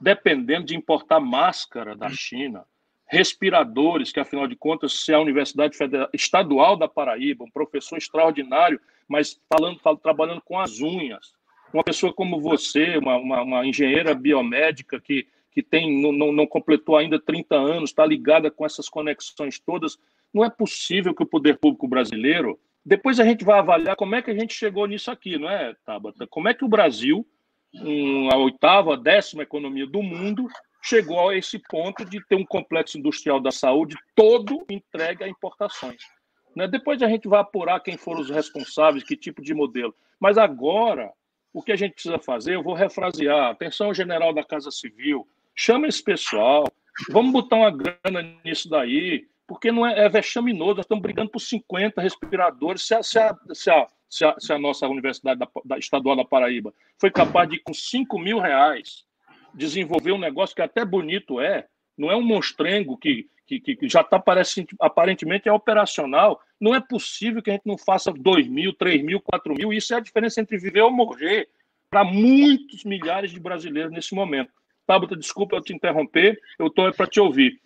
dependendo de importar máscara da China, respiradores, que afinal de contas, se a Universidade Federal, Estadual da Paraíba, um professor extraordinário, mas falando, trabalhando com as unhas, uma pessoa como você, uma, uma, uma engenheira biomédica que que tem não, não, completou ainda 30 anos, está ligada com essas conexões todas. Não é possível que o poder público brasileiro. Depois a gente vai avaliar como é que a gente chegou nisso aqui, não é, Tabata? Como é que o Brasil, a oitava, a décima economia do mundo, chegou a esse ponto de ter um complexo industrial da saúde todo entregue a importações. Né? Depois a gente vai apurar quem foram os responsáveis, que tipo de modelo. Mas agora, o que a gente precisa fazer, eu vou refrasear, atenção general da Casa Civil, Chama esse pessoal, vamos botar uma grana nisso daí, porque não é, é vexaminoso, nós estamos brigando por 50 respiradores. Se a, se a, se a, se a, se a nossa Universidade da, da, Estadual da Paraíba foi capaz de, com 5 mil reais, desenvolver um negócio que até bonito é, não é um monstrengo que, que, que já está aparentemente é operacional. Não é possível que a gente não faça 2 mil, 3 mil, 4 mil. Isso é a diferença entre viver ou morrer para muitos milhares de brasileiros nesse momento. Tabata, desculpa eu te interromper, eu estou para te ouvir.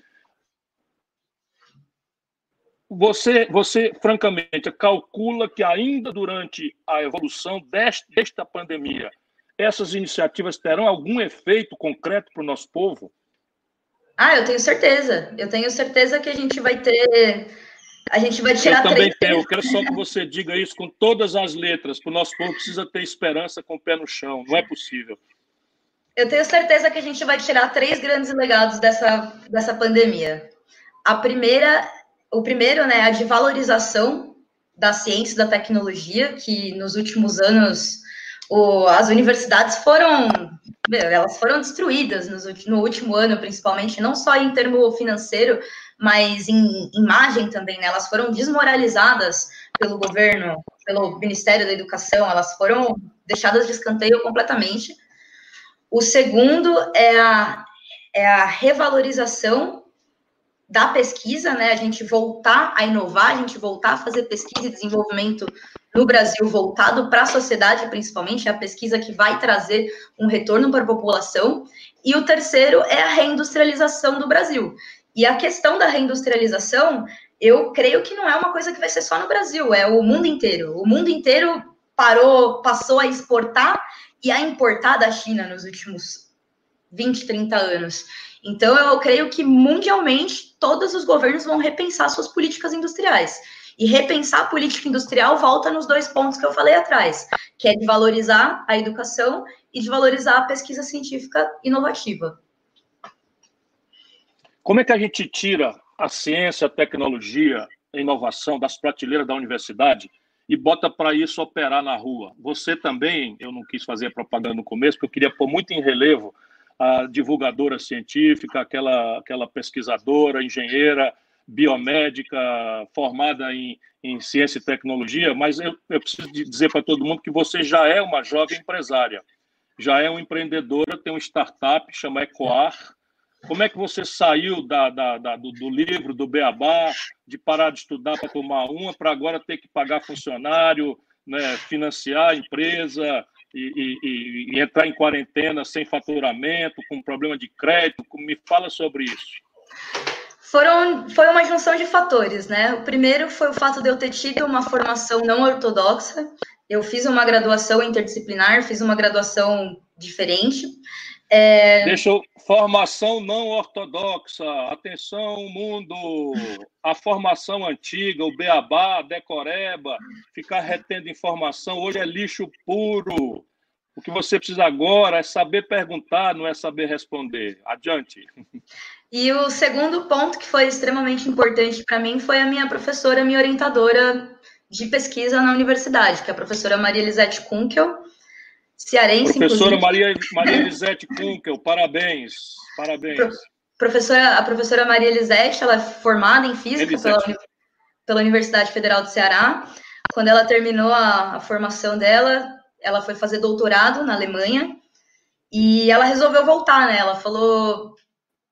Você, você, francamente, calcula que ainda durante a evolução desta, pandemia, essas iniciativas terão algum efeito concreto para o nosso povo? Ah, eu tenho certeza. Eu tenho certeza que a gente vai ter. A gente vai tirar Eu também três... tenho. Eu quero só que você diga isso com todas as letras, porque o nosso povo precisa ter esperança com o pé no chão. Não é possível. Eu tenho certeza que a gente vai tirar três grandes legados dessa, dessa pandemia. A primeira, o primeiro, né, é a de valorização da ciência e da tecnologia, que nos últimos anos o, as universidades foram, elas foram destruídas no, último ano, principalmente, não só em termo financeiro, mas em imagem também, né? Elas foram desmoralizadas pelo governo, pelo Ministério da Educação, elas foram deixadas de escanteio completamente. O segundo é a, é a revalorização da pesquisa, né? A gente voltar a inovar, a gente voltar a fazer pesquisa e desenvolvimento no Brasil voltado para a sociedade, principalmente, é a pesquisa que vai trazer um retorno para a população. E o terceiro é a reindustrialização do Brasil. E a questão da reindustrialização, eu creio que não é uma coisa que vai ser só no Brasil, é o mundo inteiro. O mundo inteiro parou, passou a exportar e a importar da China nos últimos 20, 30 anos. Então, eu creio que mundialmente todos os governos vão repensar suas políticas industriais. E repensar a política industrial volta nos dois pontos que eu falei atrás, que é de valorizar a educação e de valorizar a pesquisa científica inovativa. Como é que a gente tira a ciência, a tecnologia, a inovação das prateleiras da universidade e bota para isso operar na rua. Você também, eu não quis fazer propaganda no começo, porque eu queria pôr muito em relevo a divulgadora científica, aquela, aquela pesquisadora, engenheira, biomédica, formada em, em ciência e tecnologia, mas eu, eu preciso dizer para todo mundo que você já é uma jovem empresária, já é uma empreendedora, tem um startup, chama Ecoar, como é que você saiu da, da, da do, do, livro, do Beabá, de parar de estudar para tomar uma, para agora ter que pagar funcionário, né, financiar a empresa e, e, e, entrar em quarentena sem faturamento, com problema de crédito? Me fala sobre isso. Foram, foi uma junção de fatores, né? O primeiro foi o fato de eu ter tido uma formação não ortodoxa. Eu fiz uma graduação interdisciplinar, fiz uma graduação diferente. É... Deixa eu... Formação não ortodoxa. Atenção, mundo. A formação antiga, o beabá, a decoreba, ficar retendo informação. Hoje é lixo puro. O que você precisa agora é saber perguntar, não é saber responder. Adiante. E o segundo ponto que foi extremamente importante para mim foi a minha professora, minha orientadora de pesquisa na universidade, que é a professora Maria Elisete Kunkel, cearense. Professora Maria, Maria Elisete Kunkel, parabéns, parabéns. Pro, professora, a professora Maria Elisete, ela é formada em física pela, pela, Universidade Federal do Ceará. Quando ela terminou a, a formação dela, ela foi fazer doutorado na Alemanha e ela resolveu voltar, né? Ela falou: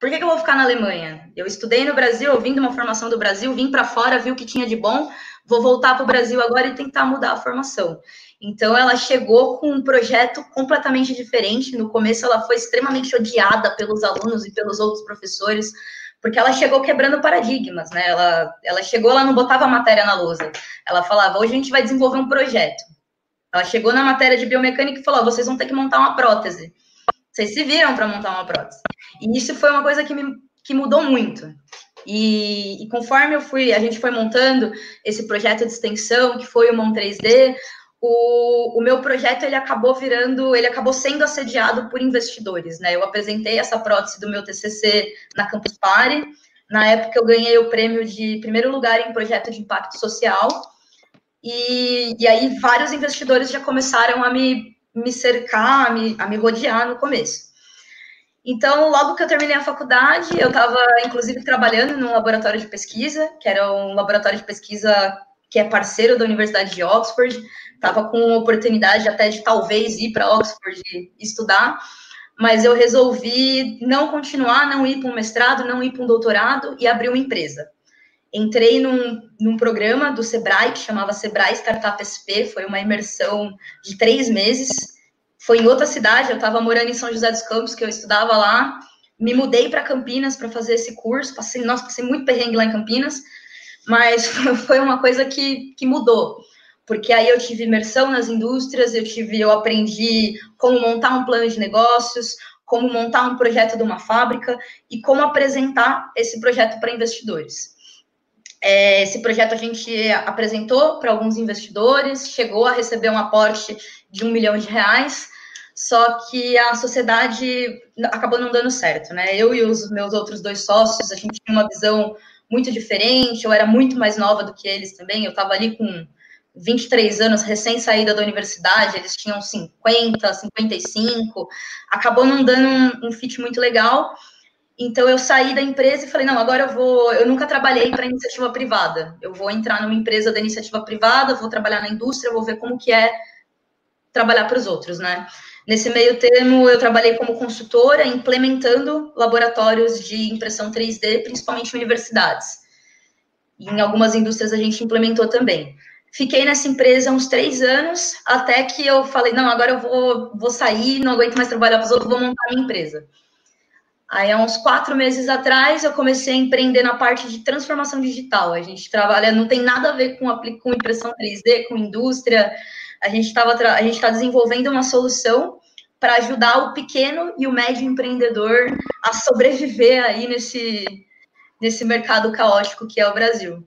por que, que eu vou ficar na Alemanha? Eu estudei no Brasil, eu vim de uma formação do Brasil, vim para fora, vi o que tinha de bom, vou voltar para o Brasil agora e tentar mudar a formação. Então, ela chegou com um projeto completamente diferente. No começo, ela foi extremamente odiada pelos alunos e pelos outros professores, porque ela chegou quebrando paradigmas, né? Ela, ela chegou, ela não botava a matéria na lousa. Ela falava, hoje a gente vai desenvolver um projeto. Ela chegou na matéria de biomecânica e falou: vocês vão ter que montar uma prótese. Vocês se viram para montar uma prótese. E isso foi uma coisa que, me, que mudou muito. E, e, conforme eu fui, a gente foi montando esse projeto de extensão, que foi o Mon 3D, o, o meu projeto ele acabou virando, ele acabou sendo assediado por investidores, né? Eu apresentei essa prótese do meu TCC na Campus Party. Na época eu ganhei o prêmio de primeiro lugar em projeto de impacto social e, e aí vários investidores já começaram a me, me cercar, a me, a me rodear no começo. Então, logo que eu terminei a faculdade, eu estava, inclusive, trabalhando num laboratório de pesquisa, que era um laboratório de pesquisa que é parceiro da Universidade de Oxford. Estava com oportunidade até de talvez ir para Oxford estudar, mas eu resolvi não continuar, não ir para um mestrado, não ir para um doutorado e abrir uma empresa entrei num, num programa do Sebrae, que chamava Sebrae Startup SP, foi uma imersão de três meses, foi em outra cidade, eu estava morando em São José dos Campos, que eu estudava lá, me mudei para Campinas para fazer esse curso, passei, nossa, passei muito perrengue lá em Campinas, mas foi uma coisa que, que mudou, porque aí eu tive imersão nas indústrias, eu tive, eu aprendi como montar um plano de negócios, como montar um projeto de uma fábrica e como apresentar esse projeto para investidores. É, esse projeto a gente apresentou para alguns investidores, chegou a receber um aporte de um milhão de reais, só que a sociedade acabou não dando certo, né? Eu e os meus outros dois sócios, a gente tinha uma visão muito diferente, eu era muito mais nova do que eles também, eu estava ali com 23 anos, recém-saída da universidade, eles tinham 50, 55, acabou não dando um, um fit muito legal, então eu saí da empresa e falei, não, agora eu vou, eu nunca trabalhei para iniciativa privada. Eu vou entrar numa empresa da iniciativa privada, vou trabalhar na indústria, vou ver como que é trabalhar para os outros, né? Nesse meio termo, eu trabalhei como consultora, implementando laboratórios de impressão 3D, principalmente em universidades. Em algumas indústrias a gente implementou também. Fiquei nessa empresa uns três anos, até que eu falei, não, agora eu vou, vou sair, não aguento mais trabalhar para os outros, vou montar minha empresa. Aí, há uns quatro meses atrás, eu comecei a empreender na parte de transformação digital. A gente trabalha, não tem nada a ver com, com impressão 3D, com indústria. A gente está desenvolvendo uma solução para ajudar o pequeno e o médio empreendedor a sobreviver aí nesse, nesse mercado caótico que é o Brasil.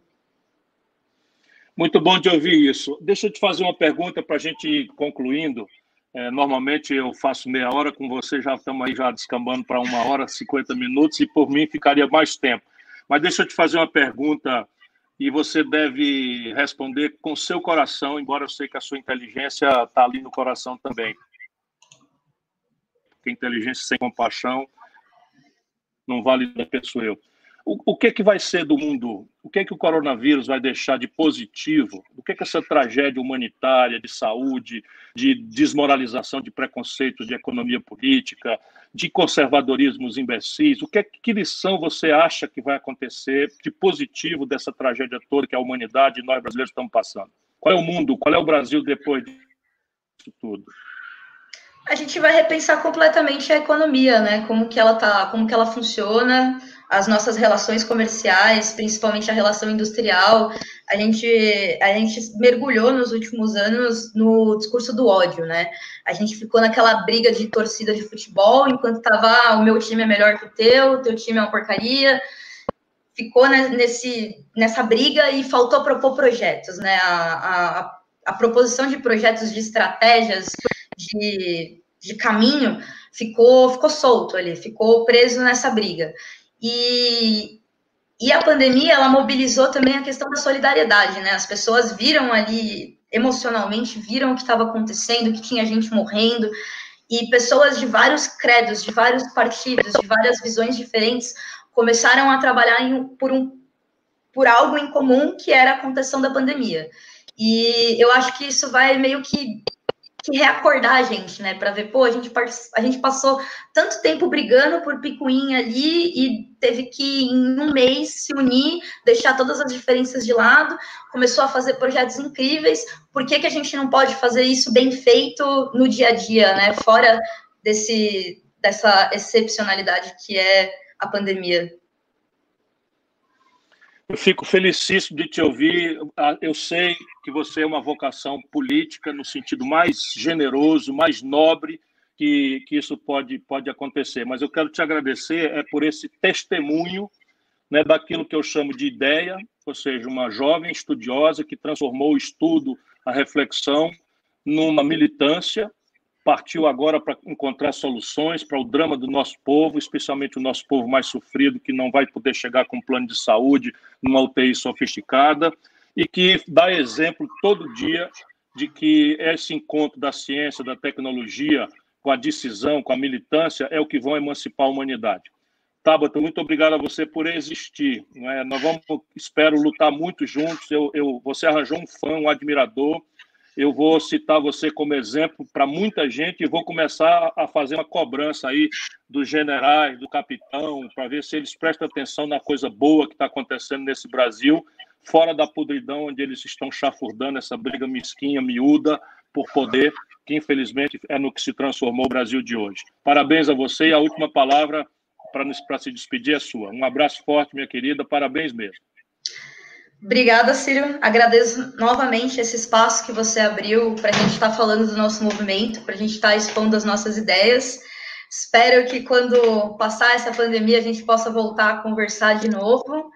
Muito bom de ouvir isso. Deixa eu te fazer uma pergunta para a gente ir concluindo. É, normalmente eu faço meia hora, com você já estamos aí já descambando para uma hora, 50 minutos, e por mim ficaria mais tempo. Mas deixa eu te fazer uma pergunta e você deve responder com seu coração, embora eu sei que a sua inteligência está ali no coração também. Porque inteligência sem compaixão não vale da pessoa eu. O, o que, que vai ser do mundo? O que, que o coronavírus vai deixar de positivo? O que, que essa tragédia humanitária, de saúde, de desmoralização, de preconceito, de economia política, de conservadorismos imbecis, o que, que lição você acha que vai acontecer de positivo dessa tragédia toda que a humanidade e nós brasileiros estamos passando? Qual é o mundo? Qual é o Brasil depois disso tudo? A gente vai repensar completamente a economia, né? Como que ela tá, como que ela funciona as nossas relações comerciais, principalmente a relação industrial, a gente, a gente mergulhou nos últimos anos no discurso do ódio, né? A gente ficou naquela briga de torcida de futebol, enquanto tava, ah, o meu time é melhor que o teu, o teu time é uma porcaria. Ficou nesse, nessa briga e faltou propor projetos, né? A, a, a proposição de projetos de estratégias de, de caminho ficou, ficou solto ali, ficou preso nessa briga. E, e a pandemia, ela mobilizou também a questão da solidariedade, né? As pessoas viram ali, emocionalmente, viram o que estava acontecendo, que tinha gente morrendo, e pessoas de vários credos, de vários partidos, de várias visões diferentes, começaram a trabalhar em, por, um, por algo em comum, que era a contenção da pandemia. E eu acho que isso vai meio que que reacordar a gente, né? Para ver, pô, a gente, a gente passou tanto tempo brigando por picuinha ali e teve que, em um mês, se unir, deixar todas as diferenças de lado, começou a fazer projetos incríveis. Por que, que a gente não pode fazer isso bem feito no dia a dia, né? Fora desse, dessa excepcionalidade que é a pandemia. Eu fico felicíssimo de te ouvir. Ah, eu sei que você é uma vocação política no sentido mais generoso, mais nobre que, que isso pode, pode acontecer. Mas eu quero te agradecer é por esse testemunho né, daquilo que eu chamo de ideia, ou seja, uma jovem estudiosa que transformou o estudo, a reflexão, numa militância partiu agora para encontrar soluções para o drama do nosso povo, especialmente o nosso povo mais sofrido, que não vai poder chegar com um plano de saúde numa UTI sofisticada, e que dá exemplo todo dia de que esse encontro da ciência, da tecnologia, com a decisão, com a militância, é o que vão emancipar a humanidade. Tabata, muito obrigado a você por existir. É? Nós vamos, espero, lutar muito juntos. Eu, eu, você arranjou um fã, um admirador, eu vou citar você como exemplo para muita gente e vou começar a fazer uma cobrança aí dos generais, do capitão, para ver se eles prestam atenção na coisa boa que está acontecendo nesse Brasil, fora da podridão onde eles estão chafurdando essa briga mesquinha, miúda, por poder, que infelizmente é no que se transformou o Brasil de hoje. Parabéns a você e a última palavra para se despedir é sua. Um abraço forte, minha querida, parabéns mesmo. Obrigada, Círio. Agradeço novamente esse espaço que você abriu para a gente estar tá falando do nosso movimento, para a gente estar tá expondo as nossas ideias. Espero que quando passar essa pandemia a gente possa voltar a conversar de novo.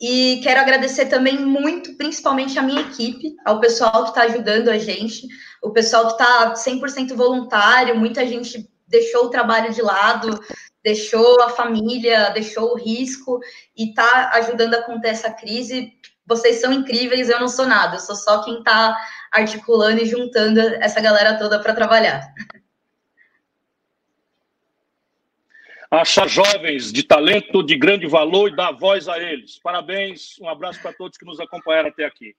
E quero agradecer também muito, principalmente a minha equipe, ao pessoal que está ajudando a gente, o pessoal que está 100% voluntário, muita gente deixou o trabalho de lado, deixou a família, deixou o risco e está ajudando a conter essa crise. Vocês são incríveis, eu não sou nada, eu sou só quem está articulando e juntando essa galera toda para trabalhar. Achar jovens de talento, de grande valor e dar voz a eles. Parabéns, um abraço para todos que nos acompanharam até aqui.